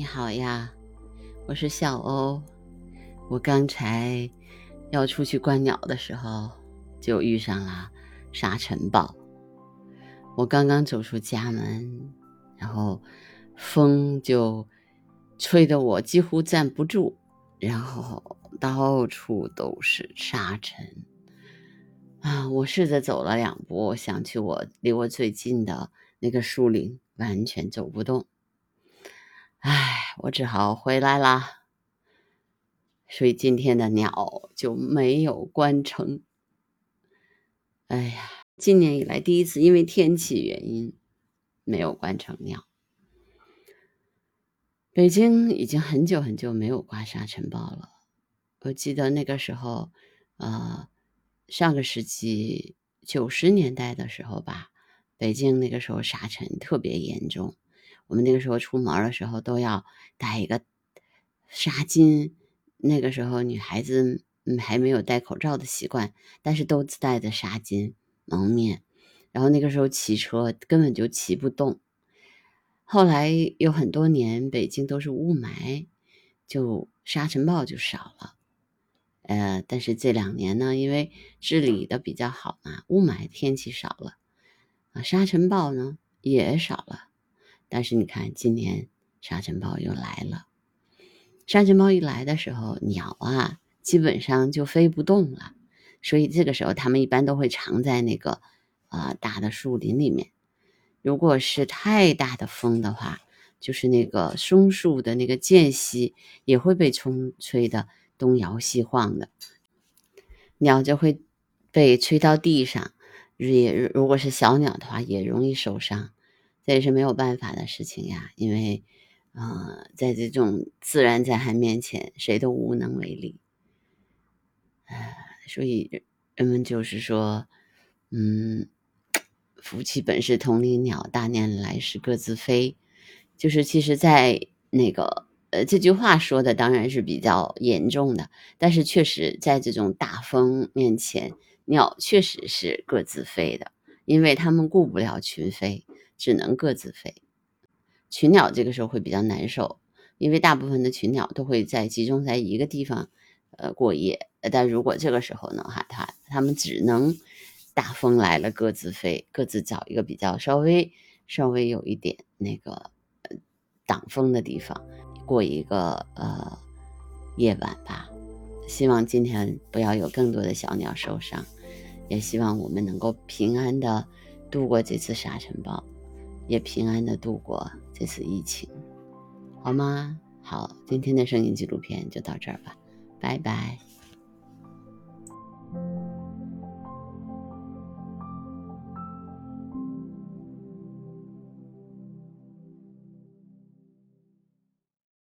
你好呀，我是小欧。我刚才要出去观鸟的时候，就遇上了沙尘暴。我刚刚走出家门，然后风就吹得我几乎站不住，然后到处都是沙尘。啊！我试着走了两步，想去我离我最近的那个树林，完全走不动。唉，我只好回来啦。所以今天的鸟就没有关成。哎呀，今年以来第一次因为天气原因没有关成鸟。北京已经很久很久没有刮沙尘暴了。我记得那个时候，呃。上个世纪九十年代的时候吧，北京那个时候沙尘特别严重，我们那个时候出门的时候都要带一个纱巾。那个时候女孩子还没有戴口罩的习惯，但是都自带着纱巾蒙面。然后那个时候骑车根本就骑不动。后来有很多年北京都是雾霾，就沙尘暴就少了。呃，但是这两年呢，因为治理的比较好嘛，雾霾天气少了，啊，沙尘暴呢也少了。但是你看，今年沙尘暴又来了。沙尘暴一来的时候，鸟啊基本上就飞不动了，所以这个时候它们一般都会藏在那个啊大的树林里面。如果是太大的风的话，就是那个松树的那个间隙也会被冲吹的。东摇西晃的鸟就会被吹到地上，也如果是小鸟的话，也容易受伤，这也是没有办法的事情呀。因为，呃，在这种自然灾害面前，谁都无能为力。呃，所以人们就是说，嗯，福气本是同林鸟，大年来时各自飞。就是其实，在那个。呃，这句话说的当然是比较严重的，但是确实在这种大风面前，鸟确实是各自飞的，因为它们顾不了群飞，只能各自飞。群鸟这个时候会比较难受，因为大部分的群鸟都会在集中在一个地方，呃，过夜。但如果这个时候呢，哈，它它们只能大风来了各自飞，各自找一个比较稍微稍微有一点那个挡风的地方。过一个呃夜晚吧，希望今天不要有更多的小鸟受伤，也希望我们能够平安的度过这次沙尘暴，也平安的度过这次疫情好吗？好今天的声音纪录片就到这儿吧拜拜。